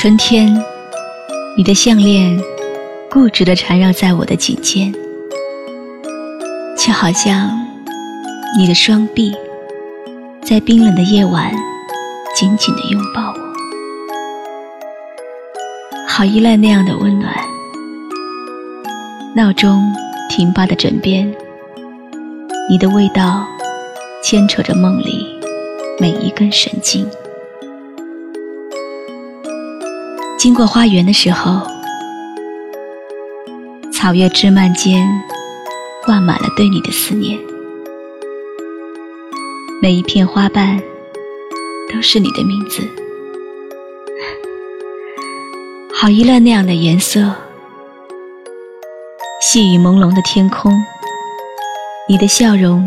春天，你的项链固执地缠绕在我的颈间，却好像你的双臂在冰冷的夜晚紧紧地拥抱我，好依赖那样的温暖。闹钟停罢的枕边，你的味道牵扯着梦里每一根神经。经过花园的时候，草叶枝蔓间挂满了对你的思念，每一片花瓣都是你的名字，好依赖那样的颜色。细雨朦胧的天空，你的笑容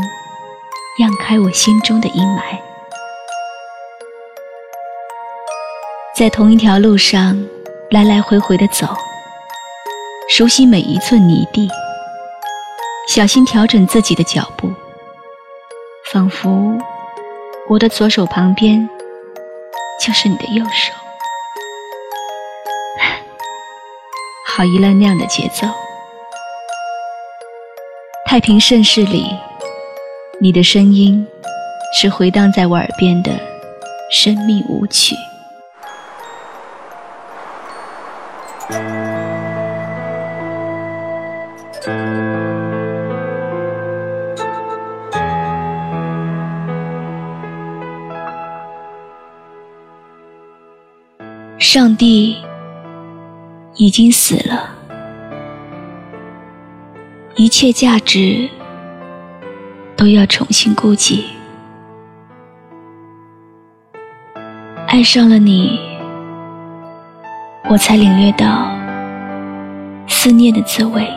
漾开我心中的阴霾。在同一条路上来来回回的走，熟悉每一寸泥地，小心调整自己的脚步，仿佛我的左手旁边就是你的右手，好依赖那样的节奏。太平盛世里，你的声音是回荡在我耳边的生命舞曲。上帝已经死了，一切价值都要重新估计。爱上了你。我才领略到思念的滋味，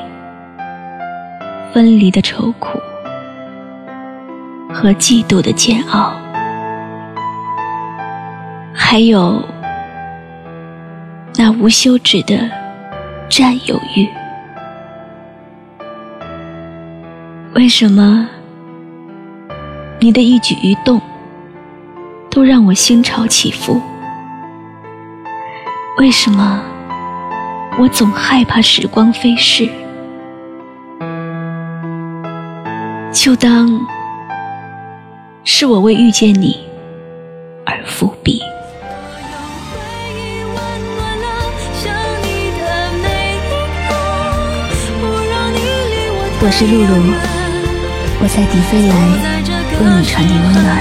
分离的愁苦和嫉妒的煎熬，还有那无休止的占有欲。为什么你的一举一动都让我心潮起伏？为什么我总害怕时光飞逝？就当是我为遇见你而伏笔。我是露露，我在迪飞来为你传递温暖。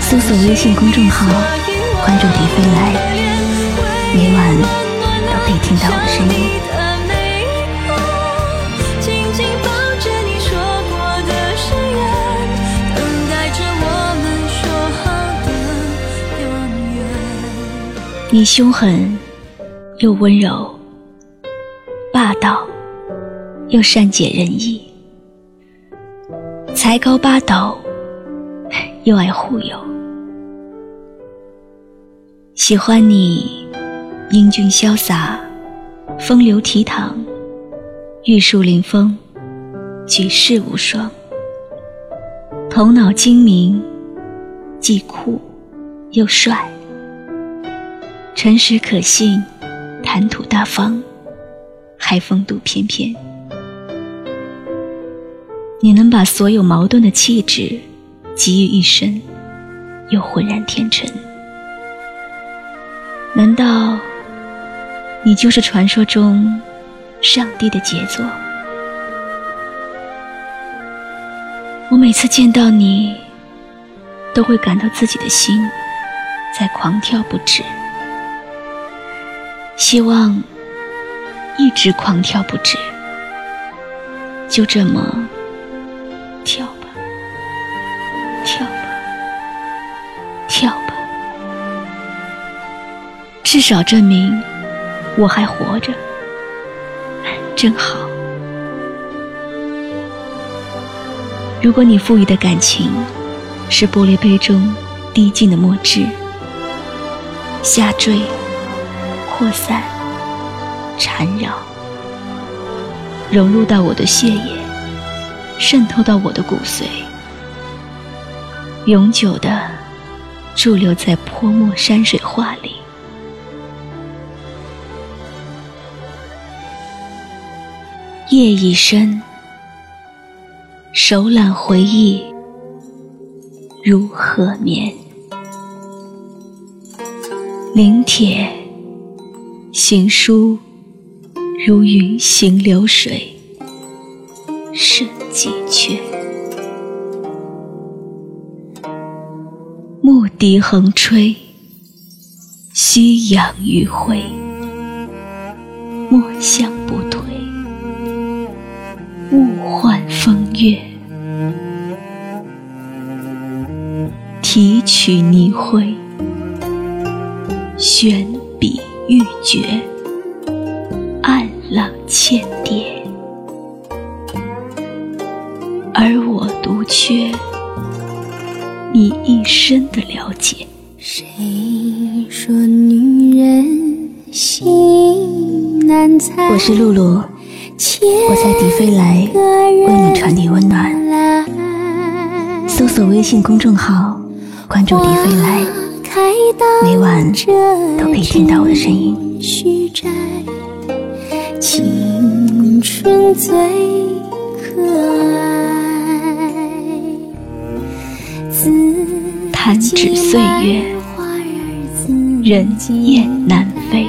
搜索微信公众号，关注迪飞来。每晚都可以听到我的声音。你凶狠又温柔，霸道又善解人意，才高八斗又爱忽悠，喜欢你。英俊潇洒，风流倜傥，玉树临风，举世无双。头脑精明，既酷又帅，诚实可信，谈吐大方，还风度翩翩。你能把所有矛盾的气质集于一身，又浑然天成。难道？你就是传说中上帝的杰作。我每次见到你，都会感到自己的心在狂跳不止，希望一直狂跳不止，就这么跳吧，跳吧，跳吧，至少证明。我还活着，真好。如果你赋予的感情是玻璃杯中滴进的墨汁，下坠、扩散、缠绕，融入到我的血液，渗透到我的骨髓永久的驻留在泼墨山水画里。夜已深手揽回忆如何眠？临帖行书如云行流水甚几阙。牧笛横吹，夕阳余晖。墨香不退，物换风月。提取泥灰，悬笔欲绝，暗浪千叠。缺你一生的了解。谁说女人心难猜？我是露露，我在迪飞来为你传递温暖。搜索微信公众号，关注迪飞来，每晚都可以听到我的声音。青春最可爱，弹指岁月，人雁南飞。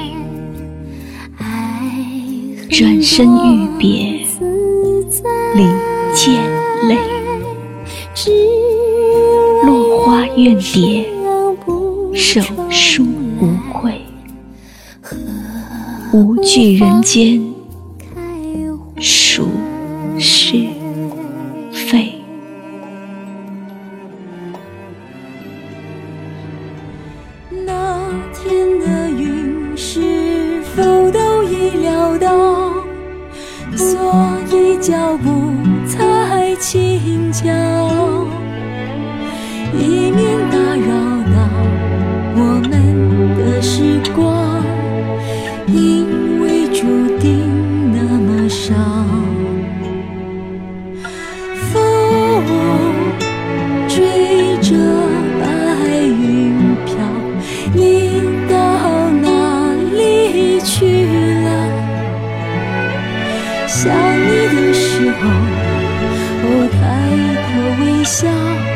转身欲别，临见泪。落花怨蝶，手书无愧。无惧人间孰是所以脚步才轻巧，以免打扰到我们的时光，因为注定那么少。时候，哦，抬头微笑。